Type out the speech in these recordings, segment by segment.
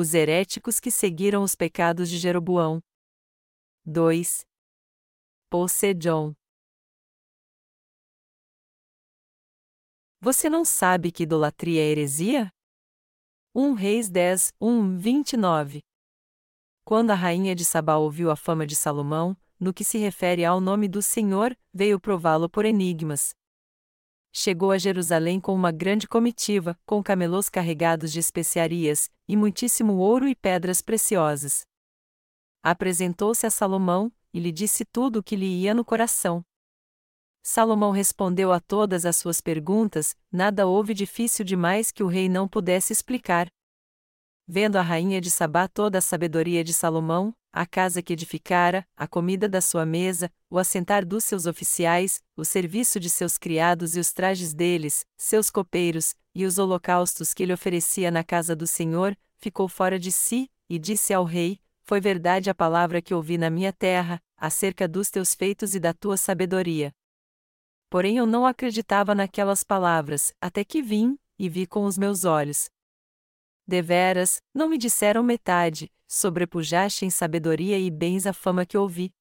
Os heréticos que seguiram os pecados de Jeroboão. 2. Poseidon. Você não sabe que idolatria é heresia? 1 Reis 10, 1, 29. Quando a rainha de Sabá ouviu a fama de Salomão, no que se refere ao nome do Senhor, veio prová-lo por enigmas. Chegou a Jerusalém com uma grande comitiva, com camelos carregados de especiarias, e muitíssimo ouro e pedras preciosas. Apresentou-se a Salomão, e lhe disse tudo o que lhe ia no coração. Salomão respondeu a todas as suas perguntas, nada houve difícil demais que o rei não pudesse explicar. Vendo a rainha de Sabá toda a sabedoria de Salomão, a casa que edificara, a comida da sua mesa, o assentar dos seus oficiais, o serviço de seus criados e os trajes deles, seus copeiros, e os holocaustos que ele oferecia na casa do Senhor, ficou fora de si, e disse ao rei: Foi verdade a palavra que ouvi na minha terra, acerca dos teus feitos e da tua sabedoria. Porém eu não acreditava naquelas palavras, até que vim, e vi com os meus olhos. Deveras, não me disseram metade, sobrepujaste em sabedoria e bens a fama que ouvi.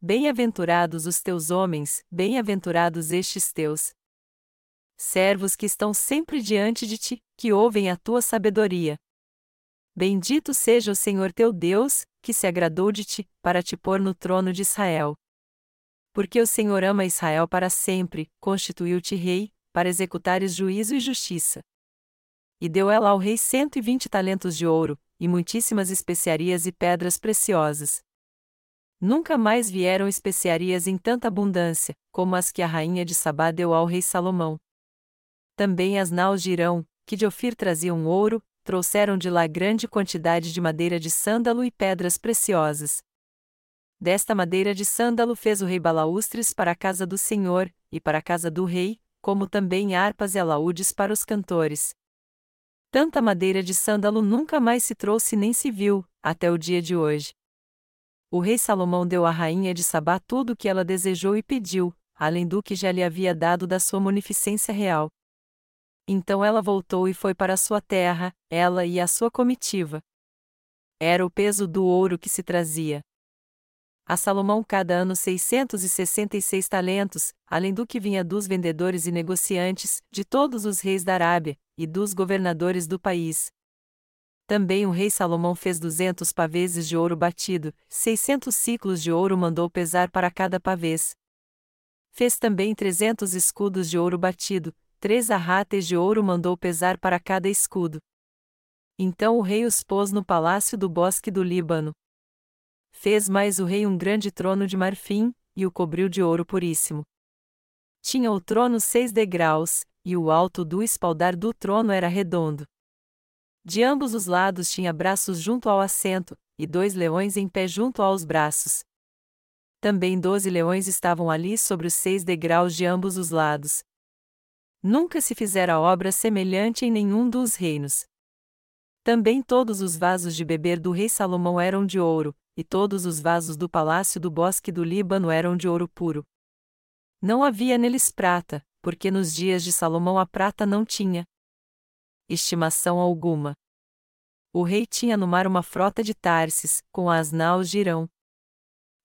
Bem-aventurados os teus homens, bem-aventurados estes teus servos que estão sempre diante de ti, que ouvem a tua sabedoria. Bendito seja o Senhor teu Deus, que se agradou de ti, para te pôr no trono de Israel. Porque o Senhor ama Israel para sempre, constituiu-te rei, para executares juízo e justiça. E deu ela ao rei cento e vinte talentos de ouro, e muitíssimas especiarias e pedras preciosas. Nunca mais vieram especiarias em tanta abundância, como as que a rainha de Sabá deu ao rei Salomão. Também as naus de Irão, que de Ofir traziam ouro, trouxeram de lá grande quantidade de madeira de sândalo e pedras preciosas. Desta madeira de sândalo fez o rei balaústres para a casa do Senhor, e para a casa do rei, como também harpas e alaúdes para os cantores. Tanta madeira de sândalo nunca mais se trouxe nem se viu, até o dia de hoje. O rei Salomão deu à rainha de Sabá tudo o que ela desejou e pediu, além do que já lhe havia dado da sua munificência real. Então ela voltou e foi para sua terra, ela e a sua comitiva. Era o peso do ouro que se trazia a Salomão cada ano 666 talentos, além do que vinha dos vendedores e negociantes, de todos os reis da Arábia, e dos governadores do país. Também o rei Salomão fez duzentos paveses de ouro batido, seiscentos ciclos de ouro mandou pesar para cada pavês. Fez também trezentos escudos de ouro batido, três arrates de ouro mandou pesar para cada escudo. Então o rei os pôs no palácio do bosque do Líbano. Fez mais o rei um grande trono de marfim, e o cobriu de ouro puríssimo. Tinha o trono seis degraus, e o alto do espaldar do trono era redondo. De ambos os lados tinha braços junto ao assento, e dois leões em pé junto aos braços. Também doze leões estavam ali sobre os seis degraus de ambos os lados. Nunca se fizera obra semelhante em nenhum dos reinos. Também todos os vasos de beber do rei Salomão eram de ouro, e todos os vasos do palácio do bosque do Líbano eram de ouro puro. Não havia neles prata, porque nos dias de Salomão a prata não tinha estimação alguma. O rei tinha no mar uma frota de Tarsis, com as naus de Irão.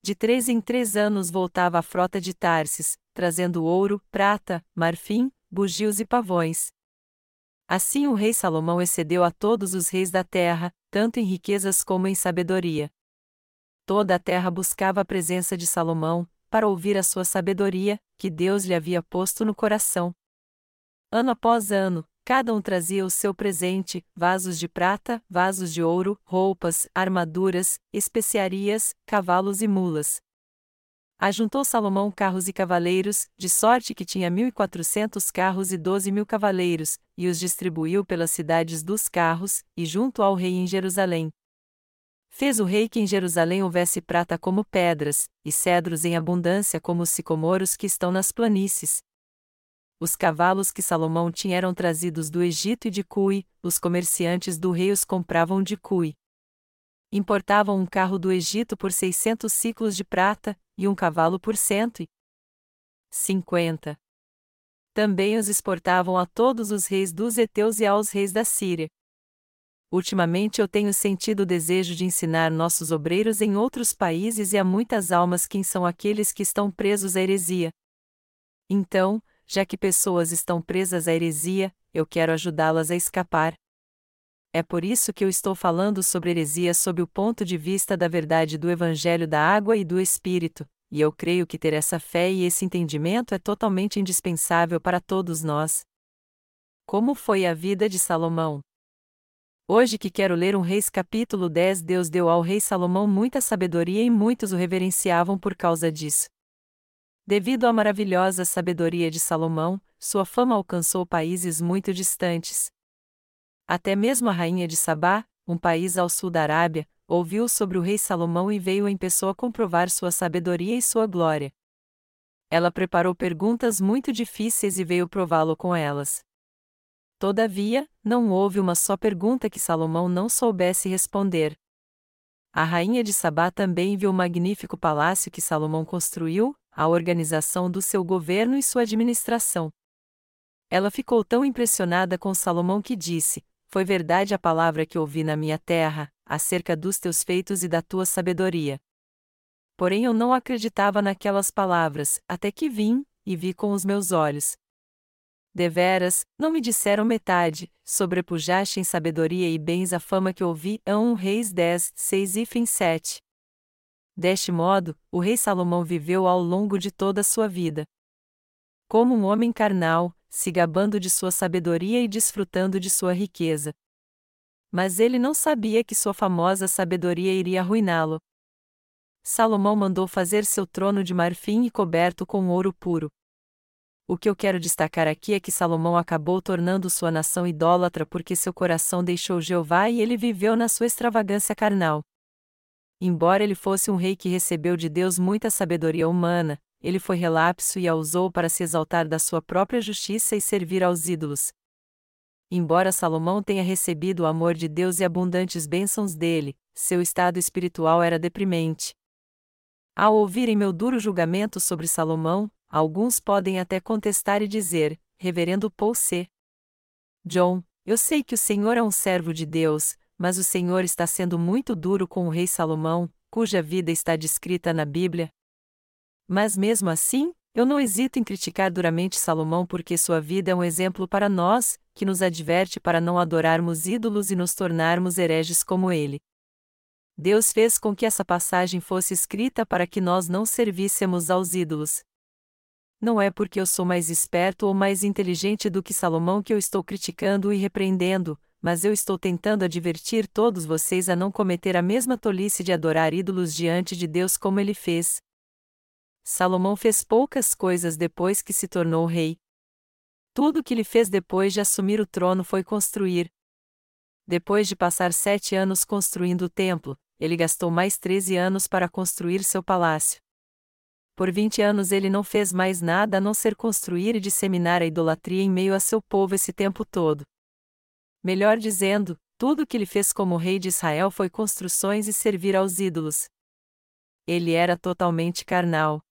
De três em três anos voltava a frota de Tarsis, trazendo ouro, prata, marfim, bugios e pavões. Assim o rei Salomão excedeu a todos os reis da terra, tanto em riquezas como em sabedoria. Toda a terra buscava a presença de Salomão, para ouvir a sua sabedoria, que Deus lhe havia posto no coração. Ano após ano, cada um trazia o seu presente: vasos de prata, vasos de ouro, roupas, armaduras, especiarias, cavalos e mulas. Ajuntou Salomão carros e cavaleiros, de sorte que tinha mil e quatrocentos carros e doze mil cavaleiros, e os distribuiu pelas cidades dos carros, e junto ao rei em Jerusalém, Fez o rei que em Jerusalém houvesse prata como pedras, e cedros em abundância como os sicomoros que estão nas planícies. Os cavalos que Salomão tinha eram trazidos do Egito e de Cui, os comerciantes do rei os compravam de Cui. Importavam um carro do Egito por seiscentos ciclos de prata, e um cavalo por cento e cinquenta. Também os exportavam a todos os reis dos Eteus e aos reis da Síria. Ultimamente eu tenho sentido o desejo de ensinar nossos obreiros em outros países e a muitas almas quem são aqueles que estão presos à heresia. Então, já que pessoas estão presas à heresia, eu quero ajudá-las a escapar. É por isso que eu estou falando sobre heresia sob o ponto de vista da verdade do Evangelho da Água e do Espírito, e eu creio que ter essa fé e esse entendimento é totalmente indispensável para todos nós. Como foi a vida de Salomão? Hoje que quero ler um Reis capítulo 10, Deus deu ao rei Salomão muita sabedoria e muitos o reverenciavam por causa disso. Devido à maravilhosa sabedoria de Salomão, sua fama alcançou países muito distantes. Até mesmo a rainha de Sabá, um país ao sul da Arábia, ouviu sobre o rei Salomão e veio em pessoa comprovar sua sabedoria e sua glória. Ela preparou perguntas muito difíceis e veio prová-lo com elas. Todavia, não houve uma só pergunta que Salomão não soubesse responder. A rainha de Sabá também viu o magnífico palácio que Salomão construiu, a organização do seu governo e sua administração. Ela ficou tão impressionada com Salomão que disse: Foi verdade a palavra que ouvi na minha terra, acerca dos teus feitos e da tua sabedoria. Porém eu não acreditava naquelas palavras, até que vim, e vi com os meus olhos. Deveras, não me disseram metade, sobrepujaste em sabedoria e bens a fama que ouvi. 1 Reis 10, 6 e fim 7. Deste modo, o rei Salomão viveu ao longo de toda a sua vida. Como um homem carnal, se gabando de sua sabedoria e desfrutando de sua riqueza. Mas ele não sabia que sua famosa sabedoria iria arruiná-lo. Salomão mandou fazer seu trono de marfim e coberto com ouro puro. O que eu quero destacar aqui é que Salomão acabou tornando sua nação idólatra porque seu coração deixou Jeová e ele viveu na sua extravagância carnal. Embora ele fosse um rei que recebeu de Deus muita sabedoria humana, ele foi relapso e a usou para se exaltar da sua própria justiça e servir aos ídolos. Embora Salomão tenha recebido o amor de Deus e abundantes bênçãos dele, seu estado espiritual era deprimente. Ao ouvirem meu duro julgamento sobre Salomão, Alguns podem até contestar e dizer: Reverendo Paul C. John, eu sei que o Senhor é um servo de Deus, mas o Senhor está sendo muito duro com o rei Salomão, cuja vida está descrita na Bíblia. Mas mesmo assim, eu não hesito em criticar duramente Salomão porque sua vida é um exemplo para nós, que nos adverte para não adorarmos ídolos e nos tornarmos hereges como ele. Deus fez com que essa passagem fosse escrita para que nós não servíssemos aos ídolos, não é porque eu sou mais esperto ou mais inteligente do que Salomão que eu estou criticando e repreendendo, mas eu estou tentando advertir todos vocês a não cometer a mesma tolice de adorar ídolos diante de Deus como ele fez. Salomão fez poucas coisas depois que se tornou rei. Tudo o que ele fez depois de assumir o trono foi construir. Depois de passar sete anos construindo o templo, ele gastou mais treze anos para construir seu palácio. Por vinte anos ele não fez mais nada a não ser construir e disseminar a idolatria em meio a seu povo esse tempo todo. Melhor dizendo, tudo o que ele fez como rei de Israel foi construções e servir aos ídolos. Ele era totalmente carnal.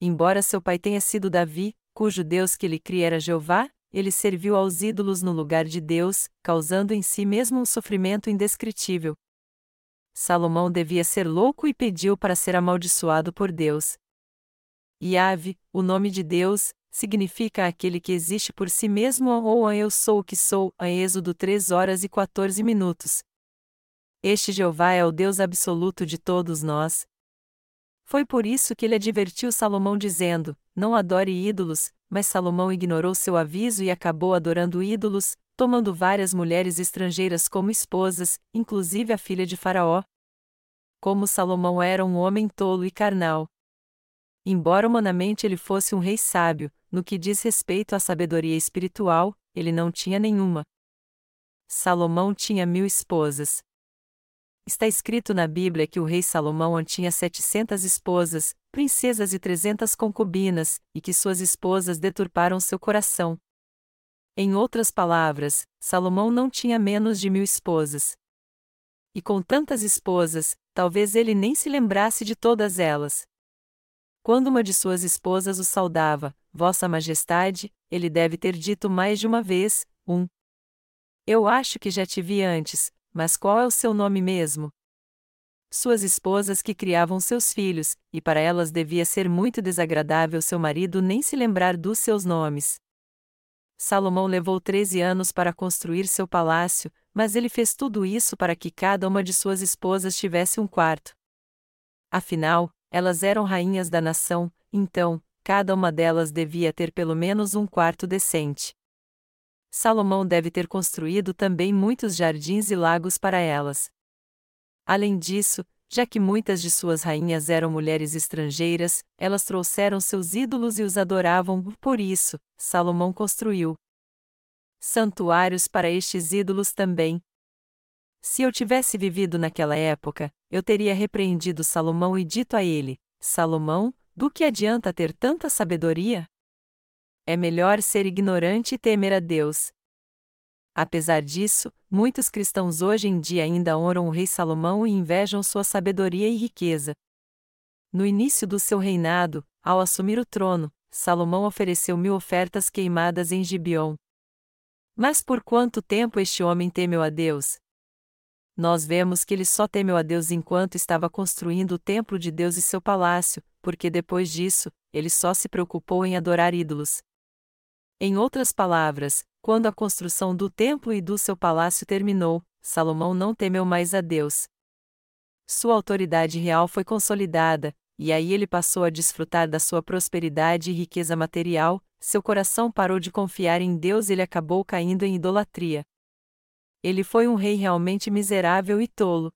Embora seu pai tenha sido Davi, cujo Deus que ele cria era Jeová, ele serviu aos ídolos no lugar de Deus, causando em si mesmo um sofrimento indescritível. Salomão devia ser louco e pediu para ser amaldiçoado por Deus. Yahve, o nome de Deus, significa aquele que existe por si mesmo ou a eu sou o que sou, a Êxodo 3 horas e 14 minutos. Este Jeová é o Deus absoluto de todos nós. Foi por isso que ele advertiu Salomão dizendo: Não adore ídolos, mas Salomão ignorou seu aviso e acabou adorando ídolos, tomando várias mulheres estrangeiras como esposas, inclusive a filha de Faraó. Como Salomão era um homem tolo e carnal, Embora humanamente ele fosse um rei sábio, no que diz respeito à sabedoria espiritual, ele não tinha nenhuma. Salomão tinha mil esposas. Está escrito na Bíblia que o rei Salomão tinha setecentas esposas, princesas e trezentas concubinas, e que suas esposas deturparam seu coração. Em outras palavras, Salomão não tinha menos de mil esposas. E com tantas esposas, talvez ele nem se lembrasse de todas elas. Quando uma de suas esposas o saudava, Vossa Majestade, ele deve ter dito mais de uma vez: um. Eu acho que já te vi antes, mas qual é o seu nome mesmo? Suas esposas que criavam seus filhos, e para elas devia ser muito desagradável seu marido nem se lembrar dos seus nomes. Salomão levou 13 anos para construir seu palácio, mas ele fez tudo isso para que cada uma de suas esposas tivesse um quarto. Afinal, elas eram rainhas da nação, então, cada uma delas devia ter pelo menos um quarto decente. Salomão deve ter construído também muitos jardins e lagos para elas. Além disso, já que muitas de suas rainhas eram mulheres estrangeiras, elas trouxeram seus ídolos e os adoravam, por isso, Salomão construiu santuários para estes ídolos também. Se eu tivesse vivido naquela época, eu teria repreendido Salomão e dito a ele: Salomão, do que adianta ter tanta sabedoria? É melhor ser ignorante e temer a Deus. Apesar disso, muitos cristãos hoje em dia ainda honram o rei Salomão e invejam sua sabedoria e riqueza. No início do seu reinado, ao assumir o trono, Salomão ofereceu mil ofertas queimadas em Gibeon. Mas por quanto tempo este homem temeu a Deus? Nós vemos que ele só temeu a Deus enquanto estava construindo o templo de Deus e seu palácio, porque depois disso, ele só se preocupou em adorar ídolos. Em outras palavras, quando a construção do templo e do seu palácio terminou, Salomão não temeu mais a Deus. Sua autoridade real foi consolidada, e aí ele passou a desfrutar da sua prosperidade e riqueza material, seu coração parou de confiar em Deus e ele acabou caindo em idolatria. Ele foi um rei realmente miserável e tolo.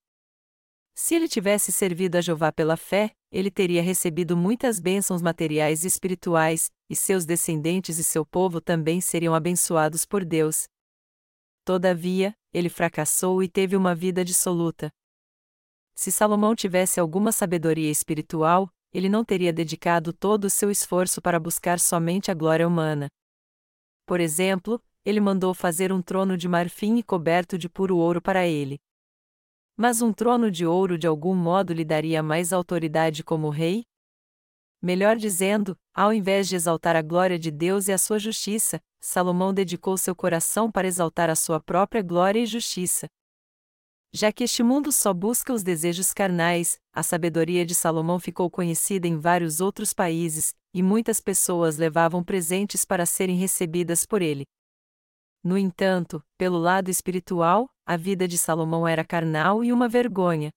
Se ele tivesse servido a Jeová pela fé, ele teria recebido muitas bênçãos materiais e espirituais, e seus descendentes e seu povo também seriam abençoados por Deus. Todavia, ele fracassou e teve uma vida dissoluta. Se Salomão tivesse alguma sabedoria espiritual, ele não teria dedicado todo o seu esforço para buscar somente a glória humana. Por exemplo, ele mandou fazer um trono de marfim e coberto de puro ouro para ele. Mas um trono de ouro de algum modo lhe daria mais autoridade como rei? Melhor dizendo, ao invés de exaltar a glória de Deus e a sua justiça, Salomão dedicou seu coração para exaltar a sua própria glória e justiça. Já que este mundo só busca os desejos carnais, a sabedoria de Salomão ficou conhecida em vários outros países, e muitas pessoas levavam presentes para serem recebidas por ele. No entanto, pelo lado espiritual, a vida de Salomão era carnal e uma vergonha.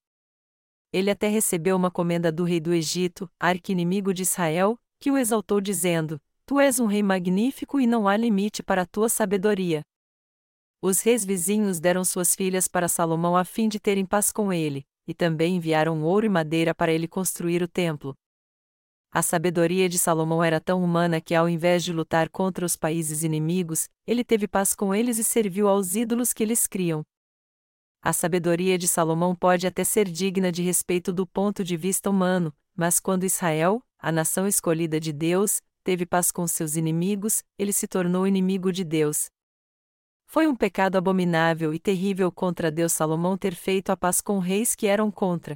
Ele até recebeu uma comenda do rei do Egito, arqui-inimigo de Israel, que o exaltou dizendo: Tu és um rei magnífico e não há limite para a tua sabedoria. Os reis vizinhos deram suas filhas para Salomão a fim de terem paz com ele, e também enviaram ouro e madeira para ele construir o templo. A sabedoria de Salomão era tão humana que, ao invés de lutar contra os países inimigos, ele teve paz com eles e serviu aos ídolos que eles criam. A sabedoria de Salomão pode até ser digna de respeito do ponto de vista humano, mas quando Israel, a nação escolhida de Deus, teve paz com seus inimigos, ele se tornou inimigo de Deus. Foi um pecado abominável e terrível contra Deus Salomão ter feito a paz com reis que eram contra.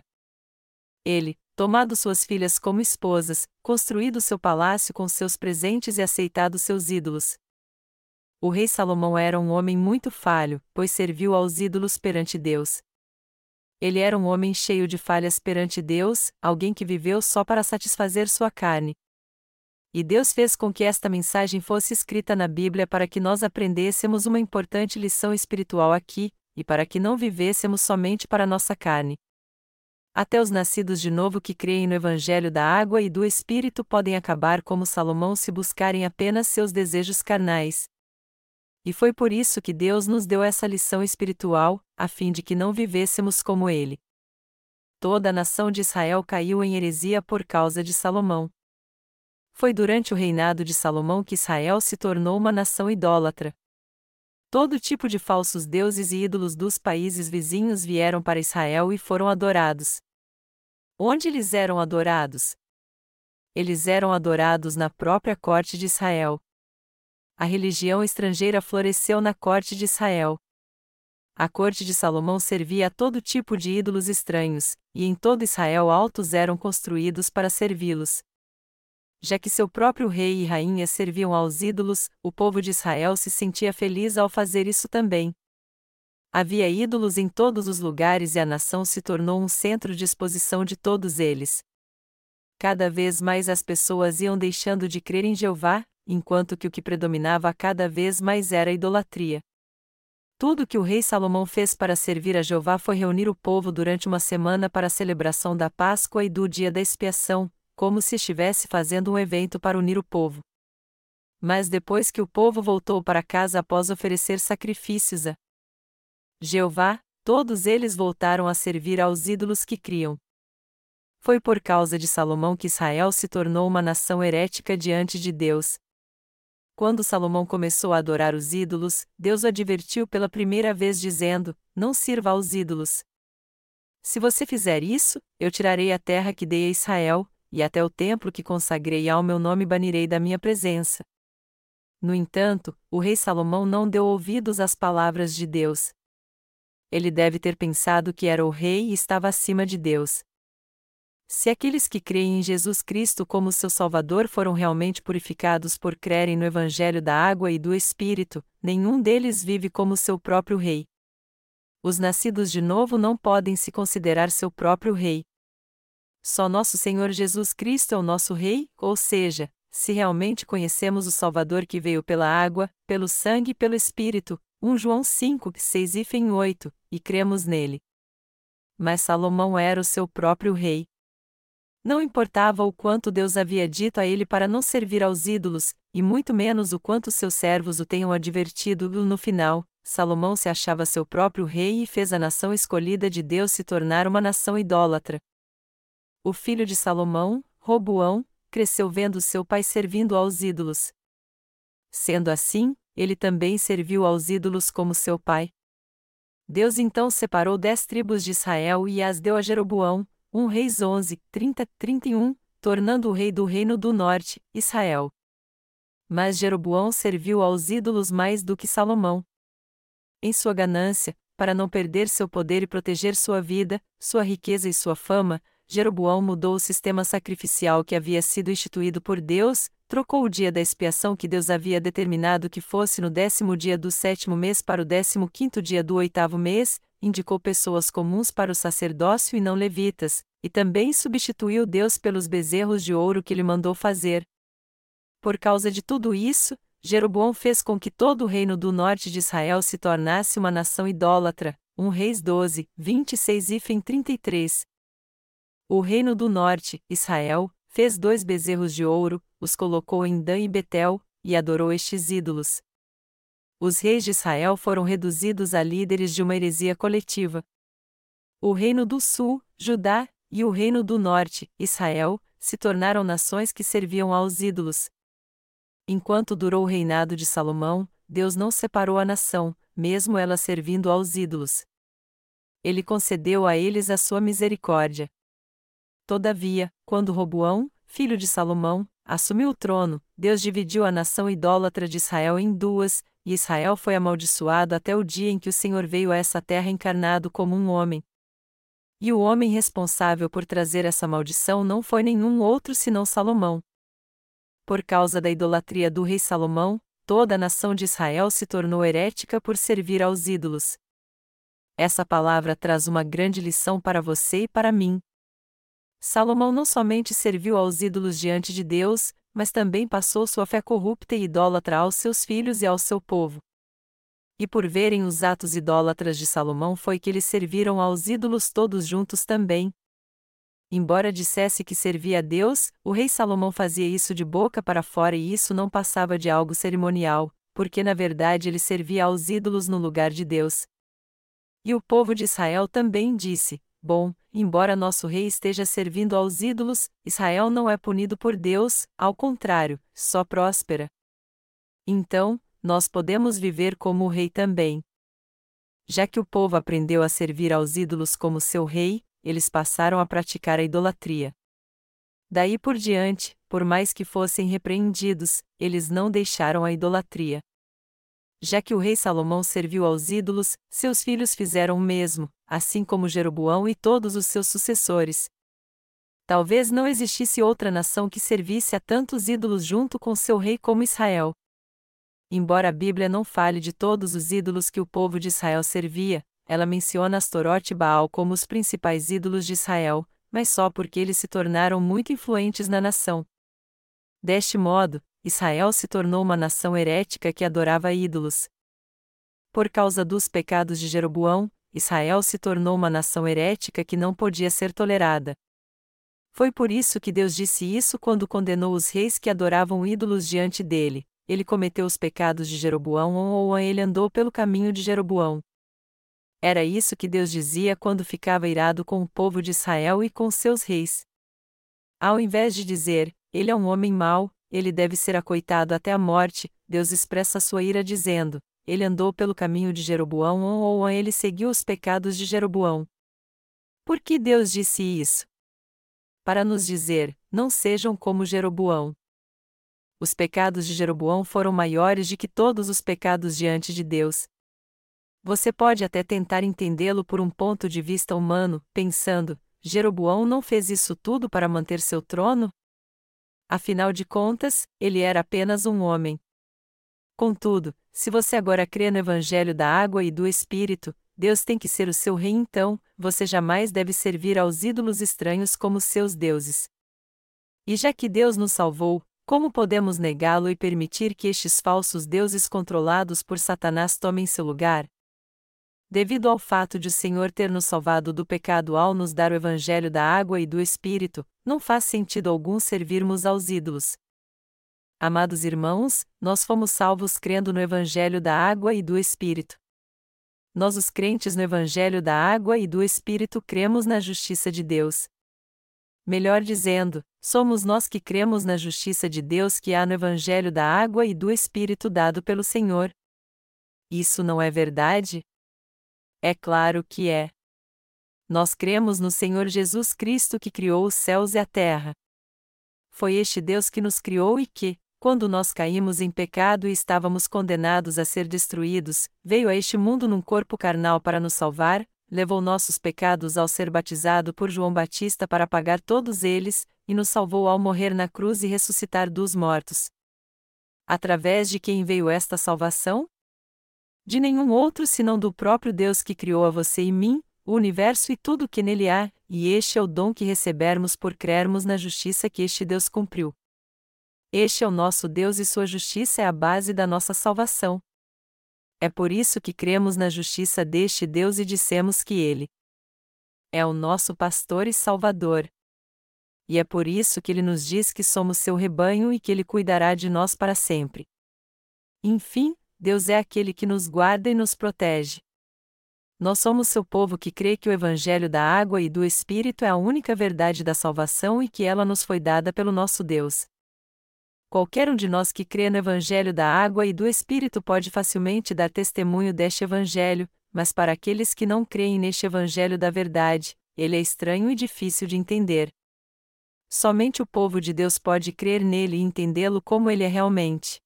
Ele, tomado suas filhas como esposas, construído seu palácio com seus presentes e aceitado seus ídolos. O rei Salomão era um homem muito falho, pois serviu aos ídolos perante Deus. Ele era um homem cheio de falhas perante Deus, alguém que viveu só para satisfazer sua carne. E Deus fez com que esta mensagem fosse escrita na Bíblia para que nós aprendêssemos uma importante lição espiritual aqui, e para que não vivêssemos somente para nossa carne. Até os nascidos de novo que creem no Evangelho da água e do Espírito podem acabar como Salomão se buscarem apenas seus desejos carnais. E foi por isso que Deus nos deu essa lição espiritual, a fim de que não vivêssemos como ele. Toda a nação de Israel caiu em heresia por causa de Salomão. Foi durante o reinado de Salomão que Israel se tornou uma nação idólatra. Todo tipo de falsos deuses e ídolos dos países vizinhos vieram para Israel e foram adorados. Onde eles eram adorados? Eles eram adorados na própria corte de Israel. A religião estrangeira floresceu na corte de Israel. A corte de Salomão servia a todo tipo de ídolos estranhos, e em todo Israel altos eram construídos para servi-los. Já que seu próprio rei e rainha serviam aos ídolos, o povo de Israel se sentia feliz ao fazer isso também. Havia ídolos em todos os lugares e a nação se tornou um centro de exposição de todos eles. Cada vez mais as pessoas iam deixando de crer em Jeová, enquanto que o que predominava cada vez mais era a idolatria. Tudo que o rei Salomão fez para servir a Jeová foi reunir o povo durante uma semana para a celebração da Páscoa e do dia da expiação, como se estivesse fazendo um evento para unir o povo. Mas depois que o povo voltou para casa após oferecer sacrifícios a Jeová, todos eles voltaram a servir aos ídolos que criam. Foi por causa de Salomão que Israel se tornou uma nação herética diante de Deus, quando Salomão começou a adorar os ídolos, Deus o advertiu pela primeira vez dizendo: Não sirva aos ídolos. Se você fizer isso, eu tirarei a terra que dei a Israel, e até o templo que consagrei ao meu nome banirei da minha presença. No entanto, o rei Salomão não deu ouvidos às palavras de Deus. Ele deve ter pensado que era o rei e estava acima de Deus. Se aqueles que creem em Jesus Cristo como seu Salvador foram realmente purificados por crerem no Evangelho da água e do Espírito, nenhum deles vive como seu próprio Rei. Os nascidos de novo não podem se considerar seu próprio Rei. Só nosso Senhor Jesus Cristo é o nosso Rei, ou seja, se realmente conhecemos o Salvador que veio pela água, pelo sangue e pelo Espírito, 1 João 5, 6 e 8, e cremos nele. Mas Salomão era o seu próprio rei. Não importava o quanto Deus havia dito a ele para não servir aos ídolos, e muito menos o quanto seus servos o tenham advertido, no final, Salomão se achava seu próprio rei e fez a nação escolhida de Deus se tornar uma nação idólatra. O filho de Salomão, Roboão, cresceu vendo seu pai servindo aos ídolos. Sendo assim, ele também serviu aos ídolos como seu pai. Deus então separou dez tribos de Israel e as deu a Jeroboão, 1 Reis 11, 30, 31, tornando o rei do reino do norte, Israel. Mas Jeroboão serviu aos ídolos mais do que Salomão. Em sua ganância, para não perder seu poder e proteger sua vida, sua riqueza e sua fama, Jeroboão mudou o sistema sacrificial que havia sido instituído por Deus, trocou o dia da expiação que Deus havia determinado que fosse no décimo dia do sétimo mês para o décimo quinto dia do oitavo mês, indicou pessoas comuns para o sacerdócio e não levitas, e também substituiu Deus pelos bezerros de ouro que lhe mandou fazer. Por causa de tudo isso, Jeroboão fez com que todo o reino do norte de Israel se tornasse uma nação idólatra. 1 Reis 12, 26 e 33. O reino do norte, Israel, fez dois bezerros de ouro, os colocou em Dan e Betel, e adorou estes ídolos os reis de Israel foram reduzidos a líderes de uma heresia coletiva. O reino do sul, Judá, e o reino do norte, Israel, se tornaram nações que serviam aos ídolos. Enquanto durou o reinado de Salomão, Deus não separou a nação, mesmo ela servindo aos ídolos. Ele concedeu a eles a sua misericórdia. Todavia, quando Roboão, filho de Salomão, assumiu o trono, Deus dividiu a nação idólatra de Israel em duas, e Israel foi amaldiçoado até o dia em que o Senhor veio a essa terra encarnado como um homem. E o homem responsável por trazer essa maldição não foi nenhum outro senão Salomão. Por causa da idolatria do rei Salomão, toda a nação de Israel se tornou herética por servir aos ídolos. Essa palavra traz uma grande lição para você e para mim. Salomão não somente serviu aos ídolos diante de Deus, mas também passou sua fé corrupta e idólatra aos seus filhos e ao seu povo. E por verem os atos idólatras de Salomão foi que eles serviram aos ídolos todos juntos também. Embora dissesse que servia a Deus, o rei Salomão fazia isso de boca para fora e isso não passava de algo cerimonial, porque na verdade ele servia aos ídolos no lugar de Deus. E o povo de Israel também disse: Bom, embora nosso rei esteja servindo aos ídolos, Israel não é punido por Deus, ao contrário, só próspera. Então, nós podemos viver como o rei também. Já que o povo aprendeu a servir aos ídolos como seu rei, eles passaram a praticar a idolatria. Daí por diante, por mais que fossem repreendidos, eles não deixaram a idolatria. Já que o rei Salomão serviu aos ídolos, seus filhos fizeram o mesmo, assim como Jeroboão e todos os seus sucessores. Talvez não existisse outra nação que servisse a tantos ídolos junto com seu rei como Israel. Embora a Bíblia não fale de todos os ídolos que o povo de Israel servia, ela menciona Astorote e Baal como os principais ídolos de Israel, mas só porque eles se tornaram muito influentes na nação. Deste modo, Israel se tornou uma nação herética que adorava ídolos. Por causa dos pecados de Jeroboão, Israel se tornou uma nação herética que não podia ser tolerada. Foi por isso que Deus disse isso quando condenou os reis que adoravam ídolos diante dele. Ele cometeu os pecados de Jeroboão ou ele andou pelo caminho de Jeroboão. Era isso que Deus dizia quando ficava irado com o povo de Israel e com seus reis. Ao invés de dizer, ele é um homem mau, ele deve ser acoitado até a morte, Deus expressa sua ira dizendo: ele andou pelo caminho de Jeroboão ou ele seguiu os pecados de Jeroboão. Por que Deus disse isso? Para nos dizer: não sejam como Jeroboão. Os pecados de Jeroboão foram maiores de que todos os pecados diante de Deus, você pode até tentar entendê-lo por um ponto de vista humano, pensando: Jeroboão não fez isso tudo para manter seu trono? Afinal de contas, ele era apenas um homem. Contudo, se você agora crê no Evangelho da água e do Espírito, Deus tem que ser o seu rei então, você jamais deve servir aos ídolos estranhos como seus deuses. E já que Deus nos salvou, como podemos negá-lo e permitir que estes falsos deuses controlados por Satanás tomem seu lugar? Devido ao fato de o Senhor ter nos salvado do pecado ao nos dar o Evangelho da água e do Espírito, não faz sentido algum servirmos aos ídolos. Amados irmãos, nós fomos salvos crendo no Evangelho da água e do Espírito. Nós, os crentes no Evangelho da água e do Espírito, cremos na justiça de Deus. Melhor dizendo, somos nós que cremos na justiça de Deus que há no Evangelho da água e do Espírito dado pelo Senhor. Isso não é verdade? É claro que é. Nós cremos no Senhor Jesus Cristo que criou os céus e a terra. Foi este Deus que nos criou e que, quando nós caímos em pecado e estávamos condenados a ser destruídos, veio a este mundo num corpo carnal para nos salvar, levou nossos pecados ao ser batizado por João Batista para pagar todos eles, e nos salvou ao morrer na cruz e ressuscitar dos mortos. Através de quem veio esta salvação? de nenhum outro senão do próprio Deus que criou a você e mim, o universo e tudo o que nele há, e este é o dom que recebermos por crermos na justiça que este Deus cumpriu. Este é o nosso Deus e sua justiça é a base da nossa salvação. É por isso que cremos na justiça deste Deus e dissemos que ele é o nosso pastor e salvador. E é por isso que ele nos diz que somos seu rebanho e que ele cuidará de nós para sempre. Enfim, Deus é aquele que nos guarda e nos protege. Nós somos seu povo que crê que o Evangelho da água e do Espírito é a única verdade da salvação e que ela nos foi dada pelo nosso Deus. Qualquer um de nós que crê no Evangelho da água e do Espírito pode facilmente dar testemunho deste Evangelho, mas para aqueles que não creem neste Evangelho da verdade, ele é estranho e difícil de entender. Somente o povo de Deus pode crer nele e entendê-lo como ele é realmente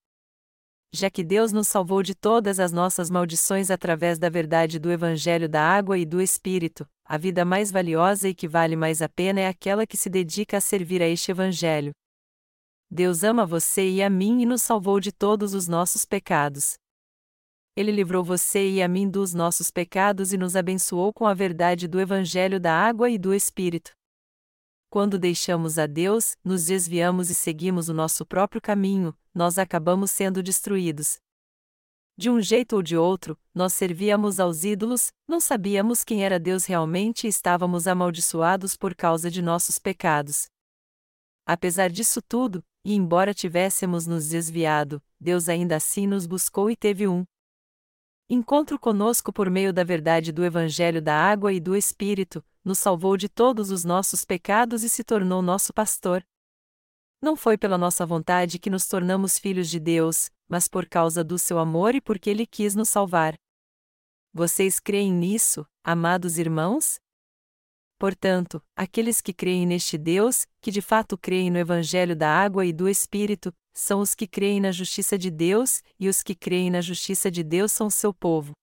já que Deus nos salvou de todas as nossas maldições através da verdade do Evangelho da água e do Espírito, a vida mais valiosa e que vale mais a pena é aquela que se dedica a servir a este Evangelho. Deus ama você e a mim e nos salvou de todos os nossos pecados. Ele livrou você e a mim dos nossos pecados e nos abençoou com a verdade do Evangelho da água e do Espírito. Quando deixamos a Deus, nos desviamos e seguimos o nosso próprio caminho, nós acabamos sendo destruídos. De um jeito ou de outro, nós servíamos aos ídolos, não sabíamos quem era Deus realmente e estávamos amaldiçoados por causa de nossos pecados. Apesar disso tudo, e embora tivéssemos nos desviado, Deus ainda assim nos buscou e teve um encontro conosco por meio da verdade do Evangelho da Água e do Espírito, nos salvou de todos os nossos pecados e se tornou nosso pastor. Não foi pela nossa vontade que nos tornamos filhos de Deus, mas por causa do seu amor e porque ele quis nos salvar. Vocês creem nisso, amados irmãos? Portanto, aqueles que creem neste Deus, que de fato creem no Evangelho da água e do Espírito, são os que creem na justiça de Deus, e os que creem na justiça de Deus são seu povo.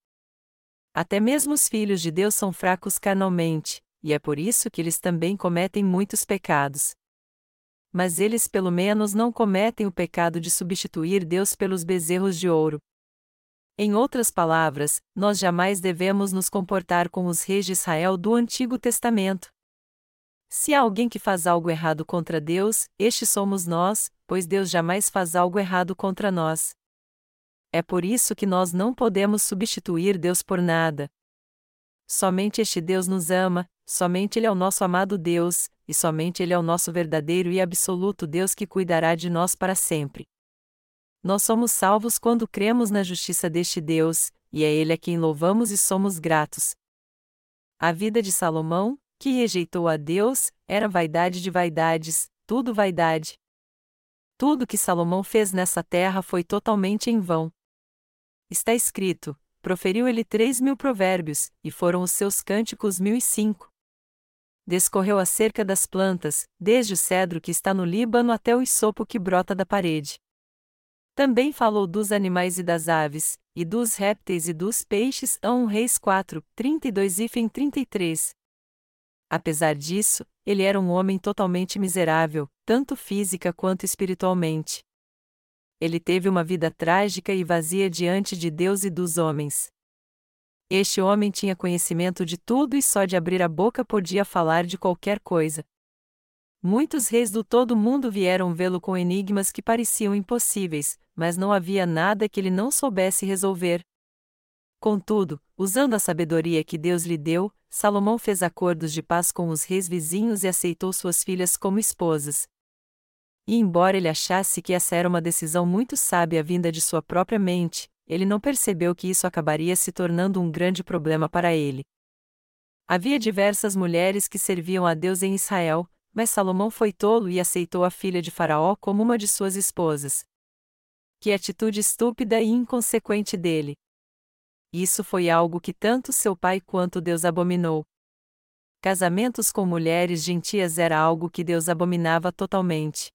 Até mesmo os filhos de Deus são fracos carnalmente, e é por isso que eles também cometem muitos pecados. mas eles pelo menos não cometem o pecado de substituir Deus pelos bezerros de ouro. Em outras palavras, nós jamais devemos nos comportar com os reis de Israel do Antigo Testamento. Se há alguém que faz algo errado contra Deus, este somos nós, pois Deus jamais faz algo errado contra nós. É por isso que nós não podemos substituir Deus por nada. Somente este Deus nos ama, somente Ele é o nosso amado Deus, e somente Ele é o nosso verdadeiro e absoluto Deus que cuidará de nós para sempre. Nós somos salvos quando cremos na justiça deste Deus, e é Ele a quem louvamos e somos gratos. A vida de Salomão, que rejeitou a Deus, era vaidade de vaidades, tudo vaidade. Tudo que Salomão fez nessa terra foi totalmente em vão. Está escrito: proferiu ele três mil provérbios, e foram os seus cânticos mil e cinco. Descorreu acerca das plantas, desde o cedro que está no Líbano até o isopo que brota da parede. Também falou dos animais e das aves, e dos répteis e dos peixes. A 1 Reis 4, 32 e 33. Apesar disso, ele era um homem totalmente miserável, tanto física quanto espiritualmente. Ele teve uma vida trágica e vazia diante de Deus e dos homens. Este homem tinha conhecimento de tudo e só de abrir a boca podia falar de qualquer coisa. Muitos reis do todo mundo vieram vê-lo com enigmas que pareciam impossíveis, mas não havia nada que ele não soubesse resolver. Contudo, usando a sabedoria que Deus lhe deu, Salomão fez acordos de paz com os reis vizinhos e aceitou suas filhas como esposas. E embora ele achasse que essa era uma decisão muito sábia vinda de sua própria mente, ele não percebeu que isso acabaria se tornando um grande problema para ele. Havia diversas mulheres que serviam a Deus em Israel, mas Salomão foi tolo e aceitou a filha de Faraó como uma de suas esposas. Que atitude estúpida e inconsequente dele! Isso foi algo que tanto seu pai quanto Deus abominou. Casamentos com mulheres gentias era algo que Deus abominava totalmente.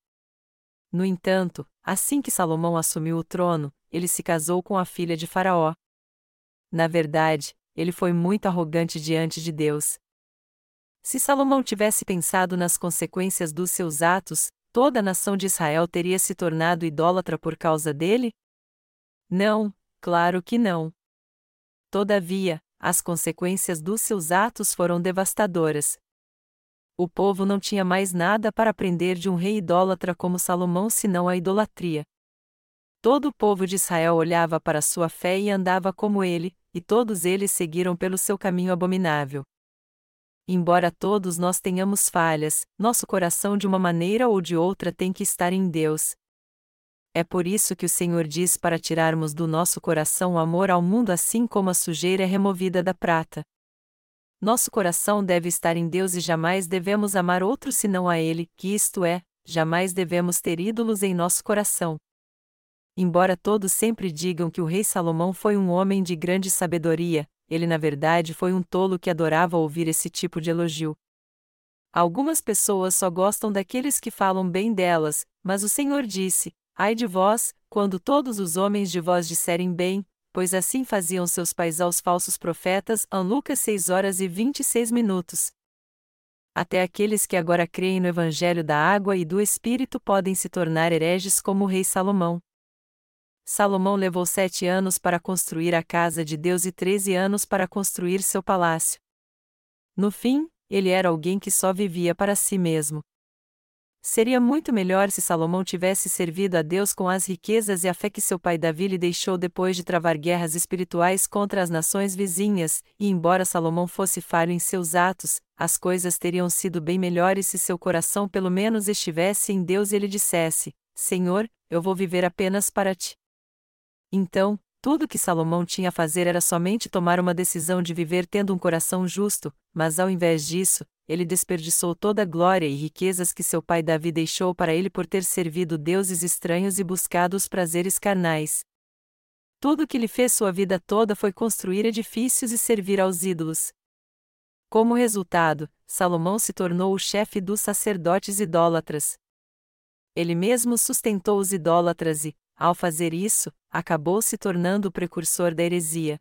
No entanto, assim que Salomão assumiu o trono, ele se casou com a filha de Faraó. Na verdade, ele foi muito arrogante diante de Deus. Se Salomão tivesse pensado nas consequências dos seus atos, toda a nação de Israel teria se tornado idólatra por causa dele? Não, claro que não. Todavia, as consequências dos seus atos foram devastadoras. O povo não tinha mais nada para aprender de um rei idólatra como Salomão senão a idolatria. Todo o povo de Israel olhava para sua fé e andava como ele, e todos eles seguiram pelo seu caminho abominável. Embora todos nós tenhamos falhas, nosso coração de uma maneira ou de outra tem que estar em Deus, é por isso que o Senhor diz para tirarmos do nosso coração o amor ao mundo assim como a sujeira é removida da prata. Nosso coração deve estar em Deus e jamais devemos amar outro senão a Ele, que isto é, jamais devemos ter ídolos em nosso coração. Embora todos sempre digam que o rei Salomão foi um homem de grande sabedoria, ele na verdade foi um tolo que adorava ouvir esse tipo de elogio. Algumas pessoas só gostam daqueles que falam bem delas, mas o Senhor disse: Ai de vós, quando todos os homens de vós disserem bem, pois assim faziam seus pais aos falsos profetas. An Lucas 6 horas e 26 minutos. Até aqueles que agora creem no Evangelho da água e do Espírito podem se tornar hereges como o rei Salomão. Salomão levou sete anos para construir a casa de Deus e treze anos para construir seu palácio. No fim, ele era alguém que só vivia para si mesmo. Seria muito melhor se Salomão tivesse servido a Deus com as riquezas e a fé que seu pai Davi lhe deixou depois de travar guerras espirituais contra as nações vizinhas, e embora Salomão fosse falho em seus atos, as coisas teriam sido bem melhores se seu coração pelo menos estivesse em Deus e ele dissesse: Senhor, eu vou viver apenas para ti. Então, tudo que Salomão tinha a fazer era somente tomar uma decisão de viver tendo um coração justo, mas ao invés disso, ele desperdiçou toda a glória e riquezas que seu pai Davi deixou para ele por ter servido deuses estranhos e buscado os prazeres carnais. Tudo que ele fez sua vida toda foi construir edifícios e servir aos ídolos. Como resultado, Salomão se tornou o chefe dos sacerdotes idólatras. Ele mesmo sustentou os idólatras e, ao fazer isso, acabou se tornando o precursor da heresia.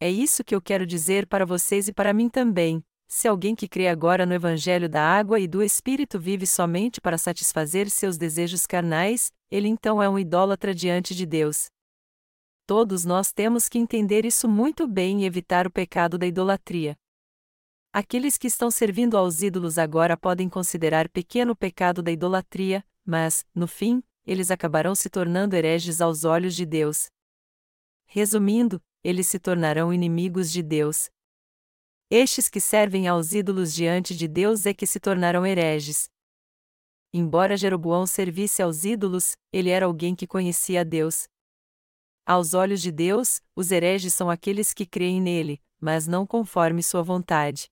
É isso que eu quero dizer para vocês e para mim também, se alguém que crê agora no Evangelho da água e do Espírito vive somente para satisfazer seus desejos carnais, ele então é um idólatra diante de Deus. Todos nós temos que entender isso muito bem e evitar o pecado da idolatria. Aqueles que estão servindo aos ídolos agora podem considerar pequeno o pecado da idolatria, mas, no fim, eles acabarão se tornando hereges aos olhos de Deus. Resumindo, eles se tornarão inimigos de Deus. Estes que servem aos ídolos diante de Deus é que se tornarão hereges. Embora Jeroboão servisse aos ídolos, ele era alguém que conhecia Deus. Aos olhos de Deus, os hereges são aqueles que creem nele, mas não conforme sua vontade.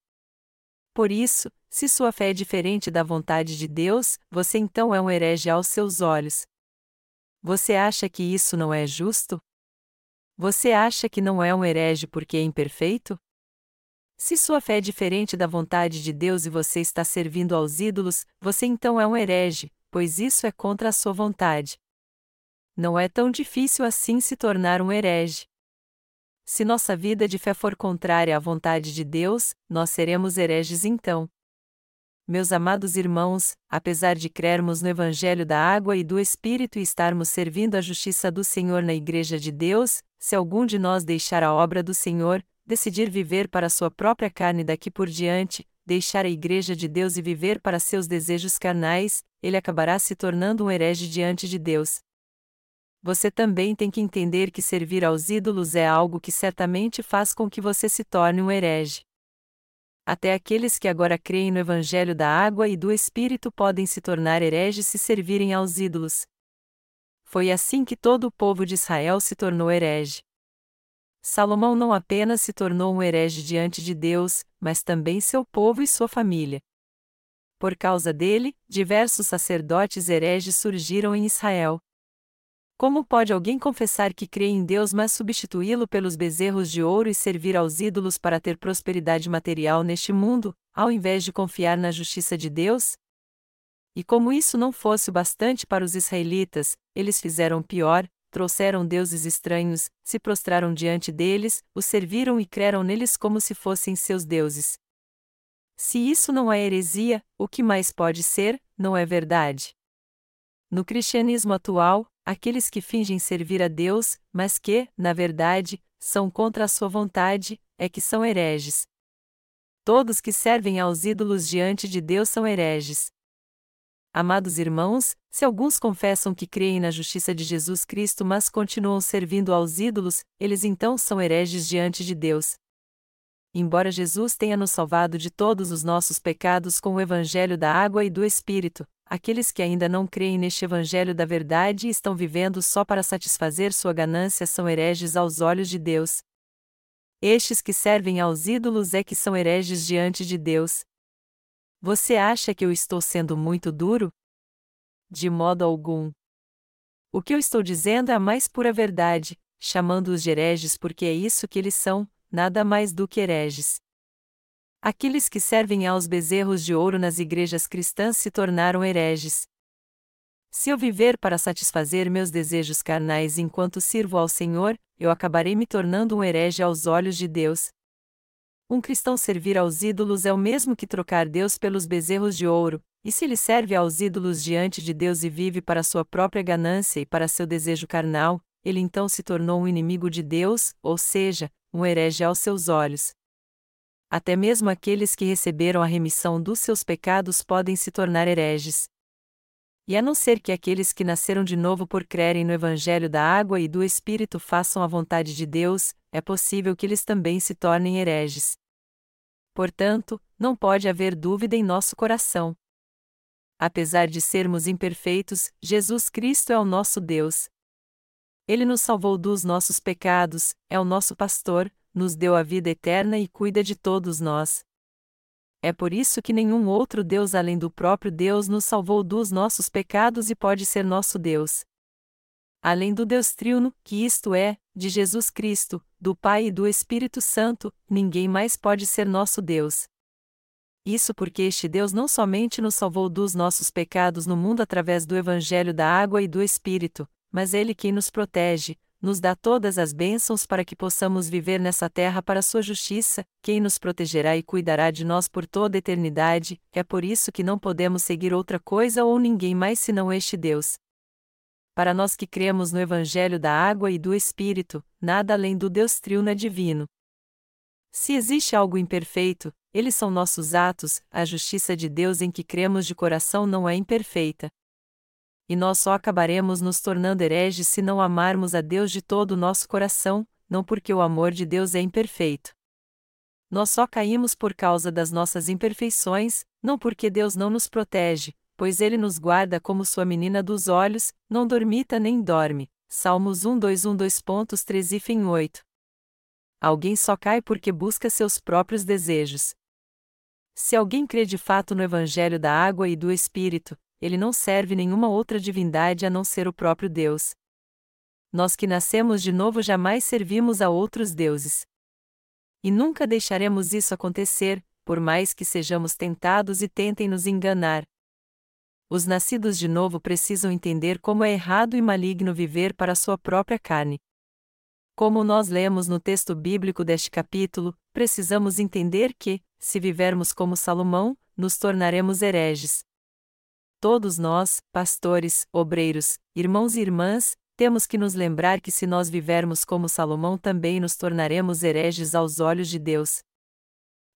Por isso, se sua fé é diferente da vontade de Deus, você então é um herege aos seus olhos. Você acha que isso não é justo? Você acha que não é um herege porque é imperfeito? Se sua fé é diferente da vontade de Deus e você está servindo aos ídolos, você então é um herege, pois isso é contra a sua vontade. Não é tão difícil assim se tornar um herege. Se nossa vida de fé for contrária à vontade de Deus, nós seremos hereges então. Meus amados irmãos, apesar de crermos no Evangelho da Água e do Espírito e estarmos servindo a justiça do Senhor na Igreja de Deus, se algum de nós deixar a obra do Senhor, decidir viver para sua própria carne daqui por diante, deixar a Igreja de Deus e viver para seus desejos carnais, ele acabará se tornando um herege diante de Deus. Você também tem que entender que servir aos ídolos é algo que certamente faz com que você se torne um herege. Até aqueles que agora creem no Evangelho da água e do Espírito podem se tornar hereges se servirem aos ídolos. Foi assim que todo o povo de Israel se tornou herege. Salomão não apenas se tornou um herege diante de Deus, mas também seu povo e sua família. Por causa dele, diversos sacerdotes hereges surgiram em Israel. Como pode alguém confessar que crê em Deus, mas substituí-lo pelos bezerros de ouro e servir aos ídolos para ter prosperidade material neste mundo, ao invés de confiar na justiça de Deus? E como isso não fosse o bastante para os israelitas, eles fizeram pior, trouxeram deuses estranhos, se prostraram diante deles, os serviram e creram neles como se fossem seus deuses. Se isso não é heresia, o que mais pode ser, não é verdade? No cristianismo atual, aqueles que fingem servir a Deus, mas que, na verdade, são contra a sua vontade, é que são hereges. Todos que servem aos ídolos diante de Deus são hereges. Amados irmãos, se alguns confessam que creem na justiça de Jesus Cristo mas continuam servindo aos ídolos, eles então são hereges diante de Deus. Embora Jesus tenha nos salvado de todos os nossos pecados com o Evangelho da água e do Espírito, aqueles que ainda não creem neste Evangelho da verdade e estão vivendo só para satisfazer sua ganância são hereges aos olhos de Deus. Estes que servem aos ídolos é que são hereges diante de Deus. Você acha que eu estou sendo muito duro? De modo algum. O que eu estou dizendo é a mais pura verdade, chamando-os de hereges porque é isso que eles são, nada mais do que hereges. Aqueles que servem aos bezerros de ouro nas igrejas cristãs se tornaram hereges. Se eu viver para satisfazer meus desejos carnais enquanto sirvo ao Senhor, eu acabarei me tornando um herege aos olhos de Deus. Um cristão servir aos ídolos é o mesmo que trocar Deus pelos bezerros de ouro, e se ele serve aos ídolos diante de Deus e vive para sua própria ganância e para seu desejo carnal, ele então se tornou um inimigo de Deus, ou seja, um herege aos seus olhos até mesmo aqueles que receberam a remissão dos seus pecados podem se tornar hereges. E a não ser que aqueles que nasceram de novo por crerem no Evangelho da água e do Espírito façam a vontade de Deus, é possível que eles também se tornem hereges. Portanto, não pode haver dúvida em nosso coração. Apesar de sermos imperfeitos, Jesus Cristo é o nosso Deus. Ele nos salvou dos nossos pecados, é o nosso pastor, nos deu a vida eterna e cuida de todos nós. É por isso que nenhum outro Deus além do próprio Deus nos salvou dos nossos pecados e pode ser nosso Deus. Além do Deus triuno, que isto é, de Jesus Cristo, do Pai e do Espírito Santo, ninguém mais pode ser nosso Deus. Isso porque este Deus não somente nos salvou dos nossos pecados no mundo através do Evangelho da água e do Espírito, mas Ele quem nos protege, nos dá todas as bênçãos para que possamos viver nessa terra para sua justiça, quem nos protegerá e cuidará de nós por toda a eternidade, é por isso que não podemos seguir outra coisa ou ninguém mais senão este Deus. Para nós que cremos no Evangelho da água e do Espírito, nada além do Deus triuno é divino. Se existe algo imperfeito, eles são nossos atos, a justiça de Deus em que cremos de coração não é imperfeita. E nós só acabaremos nos tornando hereges se não amarmos a Deus de todo o nosso coração, não porque o amor de Deus é imperfeito. Nós só caímos por causa das nossas imperfeições, não porque Deus não nos protege, pois Ele nos guarda como sua menina dos olhos, não dormita nem dorme. Salmos 1 2 1 2.3 e fim 8. Alguém só cai porque busca seus próprios desejos. Se alguém crê de fato no Evangelho da água e do Espírito, ele não serve nenhuma outra divindade a não ser o próprio Deus. Nós que nascemos de novo jamais servimos a outros deuses. E nunca deixaremos isso acontecer, por mais que sejamos tentados e tentem nos enganar. Os nascidos de novo precisam entender como é errado e maligno viver para sua própria carne. Como nós lemos no texto bíblico deste capítulo, precisamos entender que, se vivermos como Salomão, nos tornaremos hereges. Todos nós, pastores, obreiros, irmãos e irmãs, temos que nos lembrar que se nós vivermos como Salomão também nos tornaremos hereges aos olhos de Deus.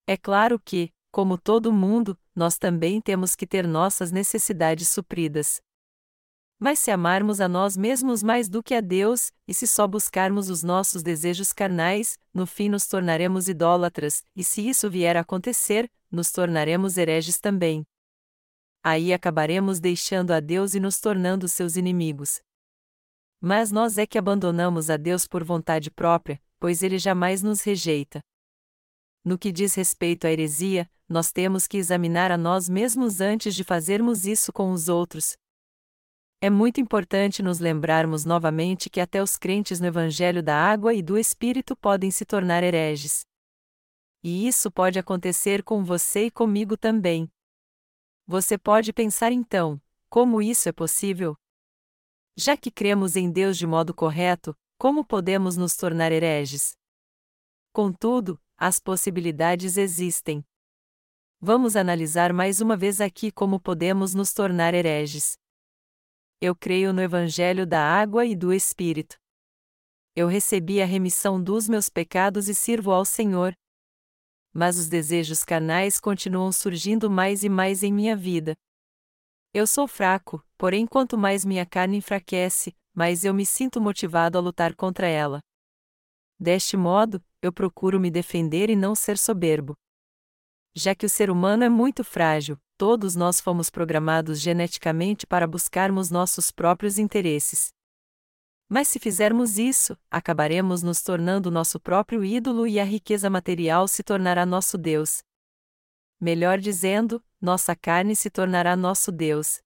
É claro que, como todo mundo, nós também temos que ter nossas necessidades supridas. Mas se amarmos a nós mesmos mais do que a Deus, e se só buscarmos os nossos desejos carnais, no fim nos tornaremos idólatras, e se isso vier a acontecer, nos tornaremos hereges também. Aí acabaremos deixando a Deus e nos tornando seus inimigos. Mas nós é que abandonamos a Deus por vontade própria, pois ele jamais nos rejeita. No que diz respeito à heresia, nós temos que examinar a nós mesmos antes de fazermos isso com os outros, é muito importante nos lembrarmos novamente que até os crentes no Evangelho da Água e do Espírito podem se tornar hereges. E isso pode acontecer com você e comigo também. Você pode pensar então: como isso é possível? Já que cremos em Deus de modo correto, como podemos nos tornar hereges? Contudo, as possibilidades existem. Vamos analisar mais uma vez aqui como podemos nos tornar hereges. Eu creio no Evangelho da água e do Espírito. Eu recebi a remissão dos meus pecados e sirvo ao Senhor. Mas os desejos carnais continuam surgindo mais e mais em minha vida. Eu sou fraco, porém, quanto mais minha carne enfraquece, mais eu me sinto motivado a lutar contra ela. Deste modo, eu procuro me defender e não ser soberbo. Já que o ser humano é muito frágil, todos nós fomos programados geneticamente para buscarmos nossos próprios interesses. Mas se fizermos isso, acabaremos nos tornando nosso próprio ídolo e a riqueza material se tornará nosso Deus. Melhor dizendo, nossa carne se tornará nosso Deus.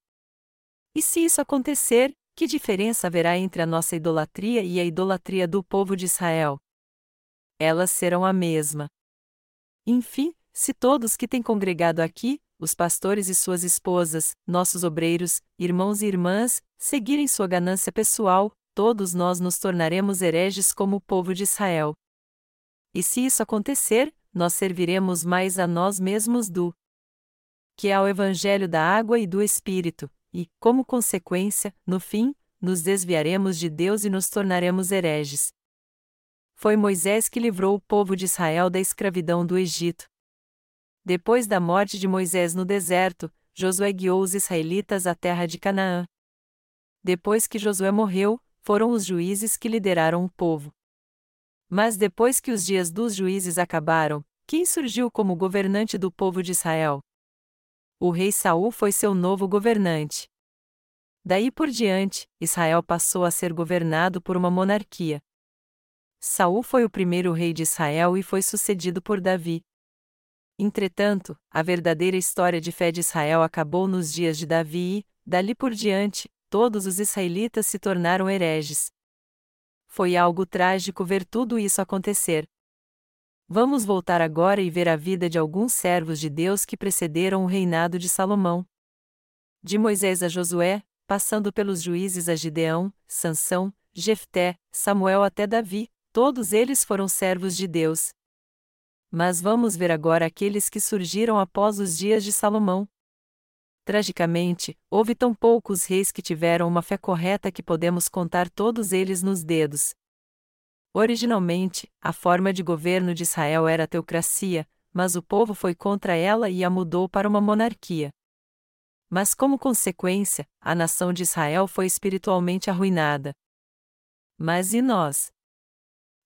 E se isso acontecer, que diferença haverá entre a nossa idolatria e a idolatria do povo de Israel? Elas serão a mesma. Enfim, se todos que têm congregado aqui, os pastores e suas esposas, nossos obreiros, irmãos e irmãs, seguirem sua ganância pessoal, todos nós nos tornaremos hereges como o povo de Israel. E se isso acontecer, nós serviremos mais a nós mesmos do que ao Evangelho da água e do Espírito, e, como consequência, no fim, nos desviaremos de Deus e nos tornaremos hereges. Foi Moisés que livrou o povo de Israel da escravidão do Egito. Depois da morte de Moisés no deserto, Josué guiou os israelitas à terra de Canaã. Depois que Josué morreu, foram os juízes que lideraram o povo. Mas depois que os dias dos juízes acabaram, quem surgiu como governante do povo de Israel? O rei Saul foi seu novo governante. Daí por diante, Israel passou a ser governado por uma monarquia. Saul foi o primeiro rei de Israel e foi sucedido por Davi. Entretanto, a verdadeira história de fé de Israel acabou nos dias de Davi e, dali por diante, todos os israelitas se tornaram hereges. Foi algo trágico ver tudo isso acontecer. Vamos voltar agora e ver a vida de alguns servos de Deus que precederam o reinado de Salomão. De Moisés a Josué, passando pelos juízes a Gideão, Sansão, Jefté, Samuel até Davi, todos eles foram servos de Deus. Mas vamos ver agora aqueles que surgiram após os dias de Salomão. Tragicamente, houve tão poucos reis que tiveram uma fé correta que podemos contar todos eles nos dedos. Originalmente, a forma de governo de Israel era a teocracia, mas o povo foi contra ela e a mudou para uma monarquia. Mas, como consequência, a nação de Israel foi espiritualmente arruinada. Mas e nós?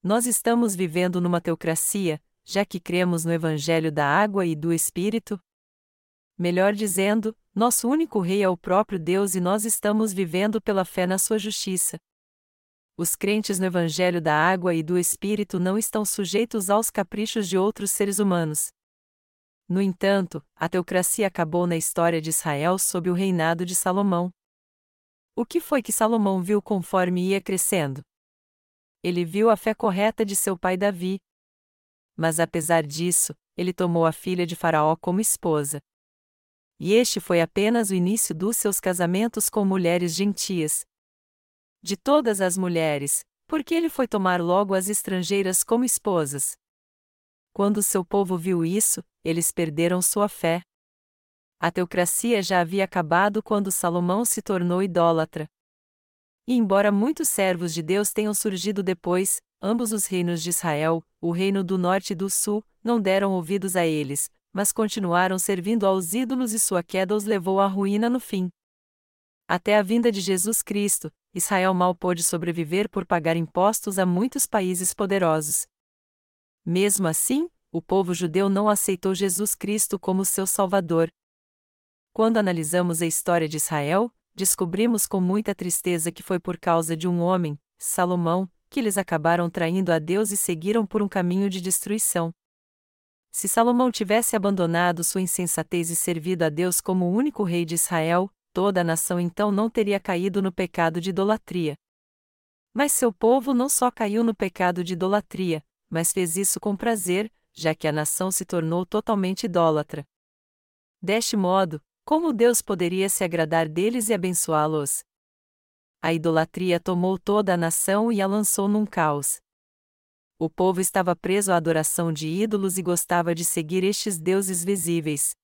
Nós estamos vivendo numa teocracia, já que cremos no Evangelho da água e do Espírito? Melhor dizendo, nosso único Rei é o próprio Deus e nós estamos vivendo pela fé na Sua justiça. Os crentes no Evangelho da água e do Espírito não estão sujeitos aos caprichos de outros seres humanos. No entanto, a teocracia acabou na história de Israel sob o reinado de Salomão. O que foi que Salomão viu conforme ia crescendo? Ele viu a fé correta de seu pai Davi. Mas apesar disso, ele tomou a filha de Faraó como esposa. E este foi apenas o início dos seus casamentos com mulheres gentias. De todas as mulheres, por que ele foi tomar logo as estrangeiras como esposas? Quando seu povo viu isso, eles perderam sua fé. A teocracia já havia acabado quando Salomão se tornou idólatra. E embora muitos servos de Deus tenham surgido depois, ambos os reinos de Israel, o reino do norte e do sul, não deram ouvidos a eles, mas continuaram servindo aos ídolos e sua queda os levou à ruína no fim. Até a vinda de Jesus Cristo, Israel mal pôde sobreviver por pagar impostos a muitos países poderosos. Mesmo assim, o povo judeu não aceitou Jesus Cristo como seu Salvador. Quando analisamos a história de Israel, descobrimos com muita tristeza que foi por causa de um homem, Salomão, que eles acabaram traindo a Deus e seguiram por um caminho de destruição. Se Salomão tivesse abandonado sua insensatez e servido a Deus como o único rei de Israel, toda a nação então não teria caído no pecado de idolatria. Mas seu povo não só caiu no pecado de idolatria, mas fez isso com prazer, já que a nação se tornou totalmente idólatra. Deste modo, como Deus poderia se agradar deles e abençoá-los? A idolatria tomou toda a nação e a lançou num caos. O povo estava preso à adoração de ídolos e gostava de seguir estes deuses visíveis.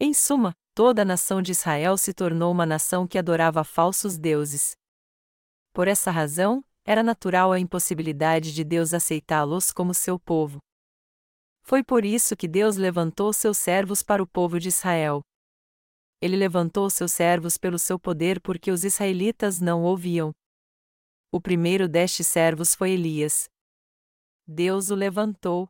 Em suma, toda a nação de Israel se tornou uma nação que adorava falsos deuses. Por essa razão, era natural a impossibilidade de Deus aceitá-los como seu povo. Foi por isso que Deus levantou seus servos para o povo de Israel. Ele levantou seus servos pelo seu poder porque os israelitas não ouviam. O primeiro destes servos foi Elias. Deus o levantou.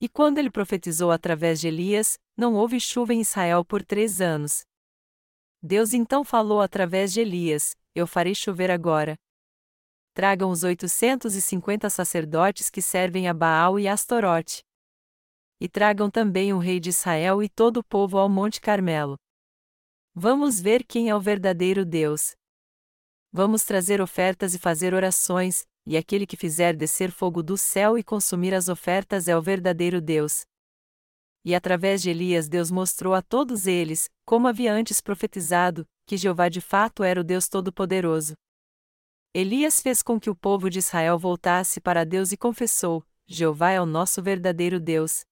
E quando ele profetizou através de Elias, não houve chuva em Israel por três anos. Deus então falou através de Elias: Eu farei chover agora. Tragam os 850 sacerdotes que servem a Baal e Astorote e tragam também o rei de Israel e todo o povo ao Monte Carmelo. Vamos ver quem é o verdadeiro Deus. Vamos trazer ofertas e fazer orações, e aquele que fizer descer fogo do céu e consumir as ofertas é o verdadeiro Deus. E através de Elias Deus mostrou a todos eles, como havia antes profetizado, que Jeová de fato era o Deus Todo-Poderoso. Elias fez com que o povo de Israel voltasse para Deus e confessou: Jeová é o nosso verdadeiro Deus.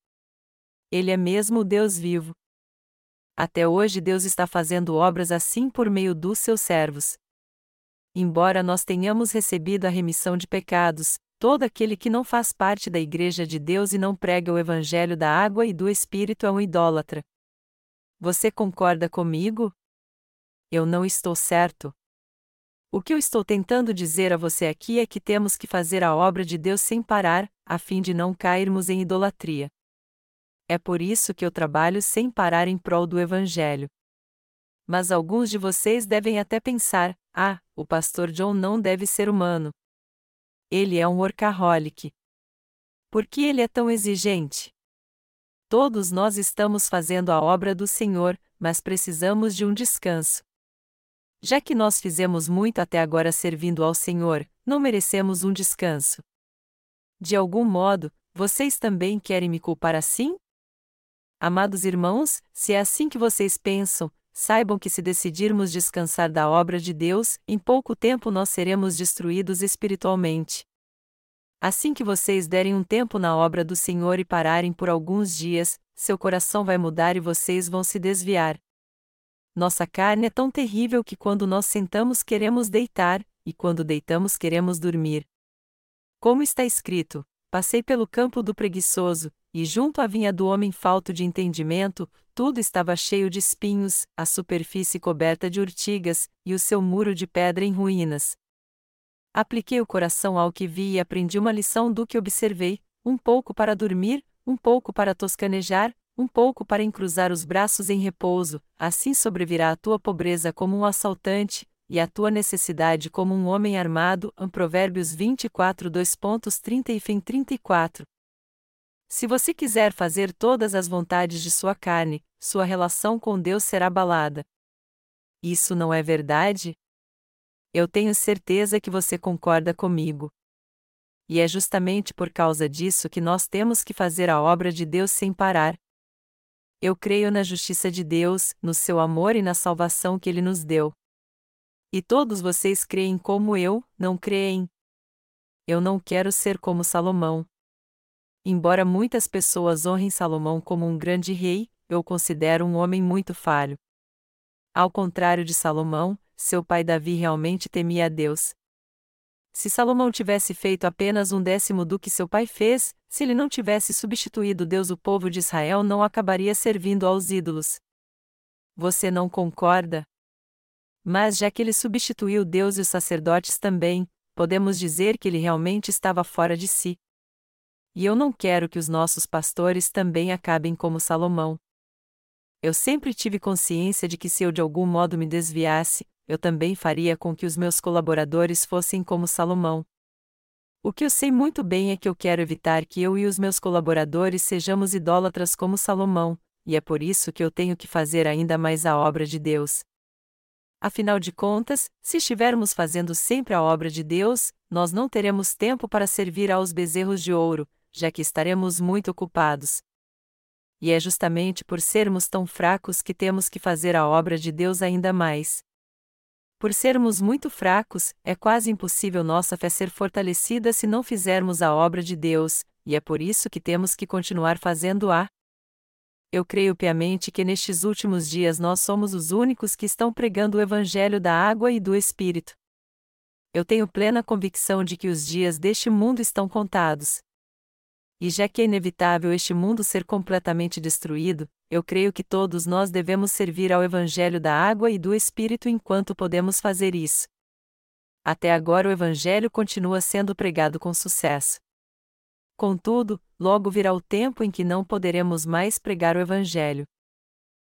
Ele é mesmo o Deus vivo. Até hoje Deus está fazendo obras assim por meio dos seus servos. Embora nós tenhamos recebido a remissão de pecados, todo aquele que não faz parte da Igreja de Deus e não prega o Evangelho da água e do Espírito é um idólatra. Você concorda comigo? Eu não estou certo. O que eu estou tentando dizer a você aqui é que temos que fazer a obra de Deus sem parar, a fim de não cairmos em idolatria. É por isso que eu trabalho sem parar em prol do Evangelho. Mas alguns de vocês devem até pensar: ah, o pastor John não deve ser humano. Ele é um workaholic. Por que ele é tão exigente? Todos nós estamos fazendo a obra do Senhor, mas precisamos de um descanso. Já que nós fizemos muito até agora servindo ao Senhor, não merecemos um descanso. De algum modo, vocês também querem me culpar assim? Amados irmãos, se é assim que vocês pensam, saibam que se decidirmos descansar da obra de Deus, em pouco tempo nós seremos destruídos espiritualmente. Assim que vocês derem um tempo na obra do Senhor e pararem por alguns dias, seu coração vai mudar e vocês vão se desviar. Nossa carne é tão terrível que quando nós sentamos queremos deitar, e quando deitamos queremos dormir. Como está escrito: Passei pelo campo do preguiçoso, e junto à vinha do homem falto de entendimento, tudo estava cheio de espinhos, a superfície coberta de urtigas, e o seu muro de pedra em ruínas. Apliquei o coração ao que vi e aprendi uma lição do que observei, um pouco para dormir, um pouco para toscanejar, um pouco para encruzar os braços em repouso, assim sobrevirá a tua pobreza como um assaltante, e a tua necessidade como um homem armado. Provérbios 24, 2.30 e fim 34. Se você quiser fazer todas as vontades de sua carne, sua relação com Deus será abalada. Isso não é verdade? Eu tenho certeza que você concorda comigo. E é justamente por causa disso que nós temos que fazer a obra de Deus sem parar. Eu creio na justiça de Deus, no seu amor e na salvação que ele nos deu. E todos vocês creem como eu, não creem? Eu não quero ser como Salomão. Embora muitas pessoas honrem Salomão como um grande rei, eu considero um homem muito falho. Ao contrário de Salomão, seu pai Davi realmente temia a Deus. Se Salomão tivesse feito apenas um décimo do que seu pai fez, se ele não tivesse substituído Deus, o povo de Israel não acabaria servindo aos ídolos. Você não concorda? Mas já que ele substituiu Deus e os sacerdotes também, podemos dizer que ele realmente estava fora de si. E eu não quero que os nossos pastores também acabem como Salomão. Eu sempre tive consciência de que se eu de algum modo me desviasse, eu também faria com que os meus colaboradores fossem como Salomão. O que eu sei muito bem é que eu quero evitar que eu e os meus colaboradores sejamos idólatras como Salomão, e é por isso que eu tenho que fazer ainda mais a obra de Deus. Afinal de contas, se estivermos fazendo sempre a obra de Deus, nós não teremos tempo para servir aos bezerros de ouro, já que estaremos muito ocupados. E é justamente por sermos tão fracos que temos que fazer a obra de Deus ainda mais. Por sermos muito fracos, é quase impossível nossa fé ser fortalecida se não fizermos a obra de Deus, e é por isso que temos que continuar fazendo-a. Eu creio piamente que nestes últimos dias nós somos os únicos que estão pregando o Evangelho da água e do Espírito. Eu tenho plena convicção de que os dias deste mundo estão contados. E já que é inevitável este mundo ser completamente destruído, eu creio que todos nós devemos servir ao Evangelho da água e do Espírito enquanto podemos fazer isso. Até agora o Evangelho continua sendo pregado com sucesso. Contudo, logo virá o tempo em que não poderemos mais pregar o Evangelho.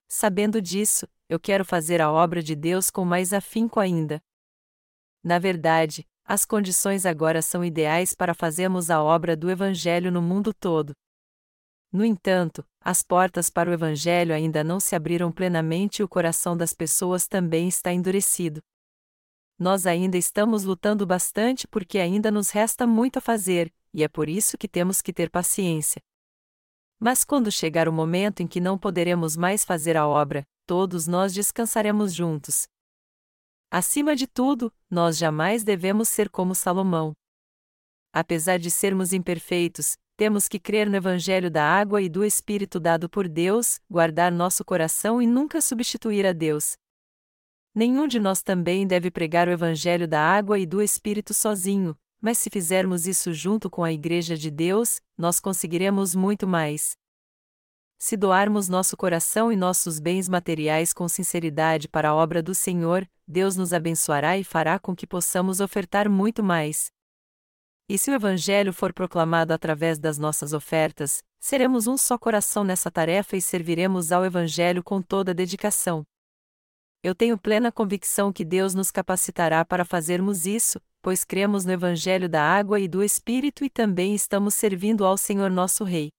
Sabendo disso, eu quero fazer a obra de Deus com mais afinco ainda. Na verdade, as condições agora são ideais para fazermos a obra do Evangelho no mundo todo. No entanto, as portas para o Evangelho ainda não se abriram plenamente e o coração das pessoas também está endurecido. Nós ainda estamos lutando bastante porque ainda nos resta muito a fazer, e é por isso que temos que ter paciência. Mas quando chegar o momento em que não poderemos mais fazer a obra, todos nós descansaremos juntos. Acima de tudo, nós jamais devemos ser como Salomão. Apesar de sermos imperfeitos, temos que crer no Evangelho da água e do Espírito dado por Deus, guardar nosso coração e nunca substituir a Deus. Nenhum de nós também deve pregar o Evangelho da água e do Espírito sozinho, mas se fizermos isso junto com a Igreja de Deus, nós conseguiremos muito mais. Se doarmos nosso coração e nossos bens materiais com sinceridade para a obra do Senhor, Deus nos abençoará e fará com que possamos ofertar muito mais. E se o Evangelho for proclamado através das nossas ofertas, seremos um só coração nessa tarefa e serviremos ao Evangelho com toda dedicação. Eu tenho plena convicção que Deus nos capacitará para fazermos isso, pois cremos no Evangelho da água e do Espírito e também estamos servindo ao Senhor nosso Rei.